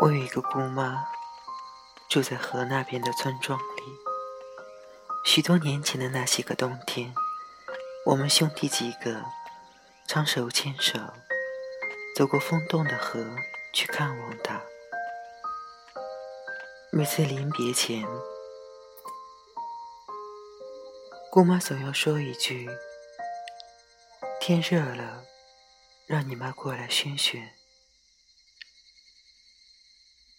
我有一个姑妈，住在河那边的村庄里。许多年前的那些个冬天，我们兄弟几个常手牵手走过风动的河去看望她。每次临别前，姑妈总要说一句：“天热了，让你妈过来宣宣。”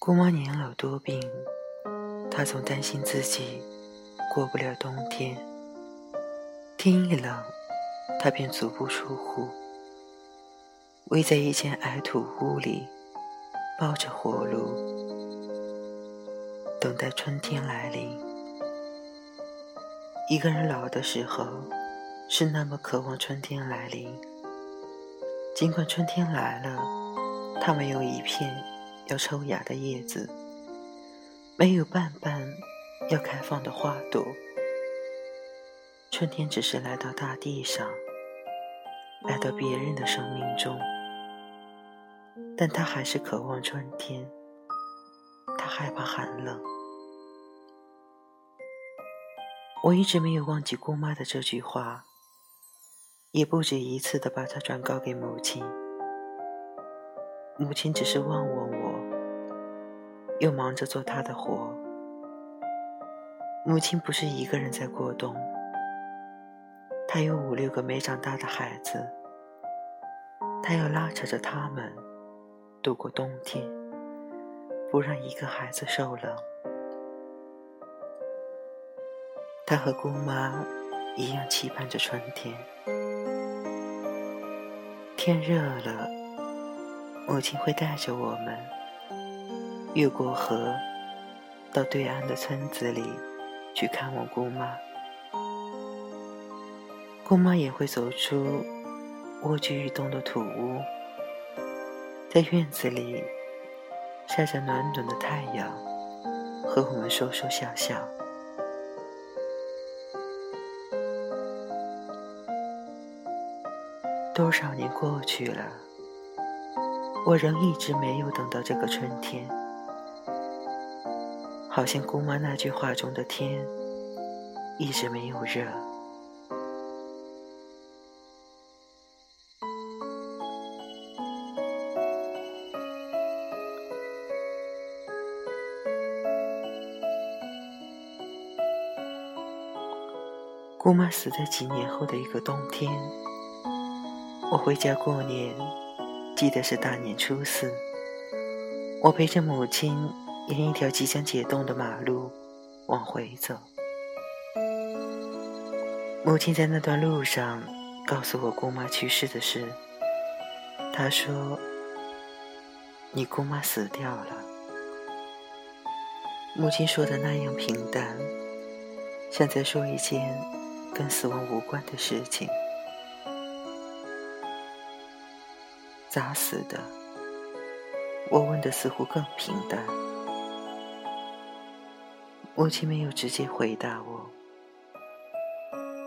姑妈年老多病，她总担心自己过不了冬天。天一冷，她便足不出户，偎在一间矮土屋里，抱着火炉，等待春天来临。一个人老的时候，是那么渴望春天来临。尽管春天来了，他没有一片。要抽芽的叶子，没有瓣瓣要开放的花朵。春天只是来到大地上，来到别人的生命中，但他还是渴望春天。他害怕寒冷。我一直没有忘记姑妈的这句话，也不止一次的把它转告给母亲。母亲只是望望我。又忙着做他的活。母亲不是一个人在过冬，她有五六个没长大的孩子，她要拉扯着他们度过冬天，不让一个孩子受冷。她和姑妈一样期盼着春天。天热了，母亲会带着我们。越过河，到对岸的村子里去看望姑妈。姑妈也会走出蜗居一栋的土屋，在院子里晒着暖暖的太阳，和我们说说笑笑。多少年过去了，我仍一直没有等到这个春天。好像姑妈那句话中的天，一直没有热。姑妈死在几年后的一个冬天，我回家过年，记得是大年初四，我陪着母亲。沿一条即将解冻的马路往回走，母亲在那段路上告诉我姑妈去世的事。她说：“你姑妈死掉了。”母亲说的那样平淡，像在说一件跟死亡无关的事情。咋死的？我问的似乎更平淡。母亲没有直接回答我，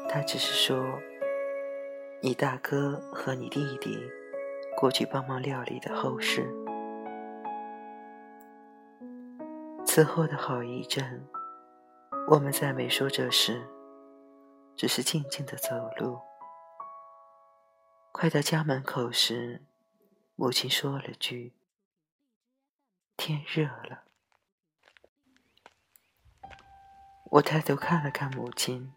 她只是说：“你大哥和你弟弟过去帮忙料理的后事。”此后的好一阵，我们再没说这事，只是静静的走路。快到家门口时，母亲说了句：“天热了。”我抬头看了看母亲，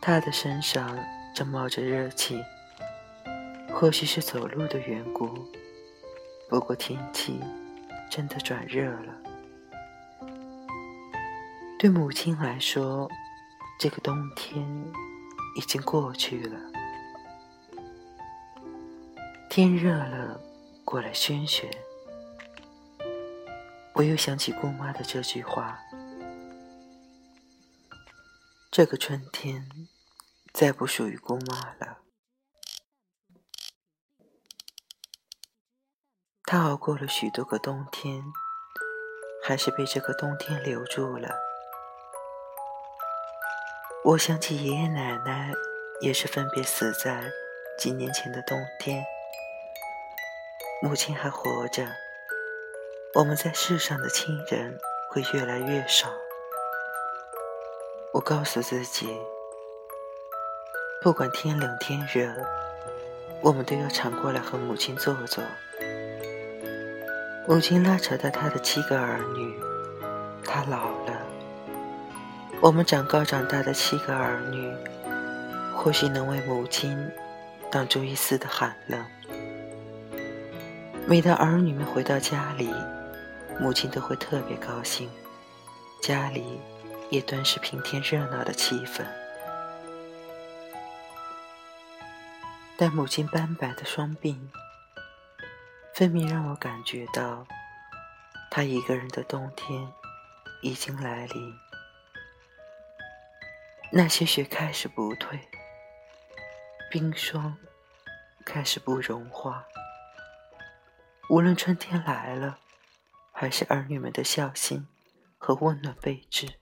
她的身上正冒着热气，或许是走路的缘故。不过天气真的转热了。对母亲来说，这个冬天已经过去了。天热了，过来宣宣。我又想起姑妈的这句话。这个春天再不属于姑妈了。她熬过了许多个冬天，还是被这个冬天留住了。我想起爷爷奶奶也是分别死在几年前的冬天，母亲还活着，我们在世上的亲人会越来越少。我告诉自己，不管天冷天热，我们都要常过来和母亲坐坐。母亲拉扯到她的七个儿女，她老了。我们长高长大的七个儿女，或许能为母亲挡住一丝的寒冷。每当儿女们回到家里，母亲都会特别高兴，家里也顿时平添热闹的气氛。但母亲斑白的双鬓，分明让我感觉到，她一个人的冬天已经来临。那些雪开始不退，冰霜开始不融化。无论春天来了，还是儿女们的孝心和温暖备至，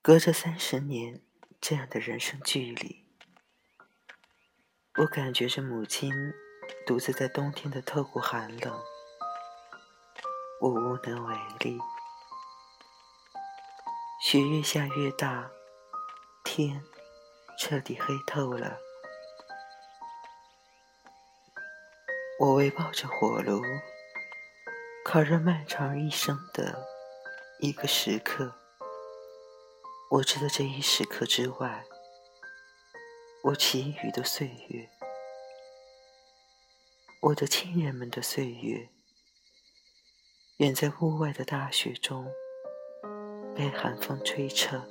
隔着三十年这样的人生距离，我感觉着母亲独自在冬天的透骨寒冷，我无能为力。雪越下越大，天彻底黑透了。我围抱着火炉，烤热漫长一生的一个时刻。我知道这一时刻之外，我其余的岁月，我的亲人们的岁月，远在屋外的大雪中，被寒风吹彻。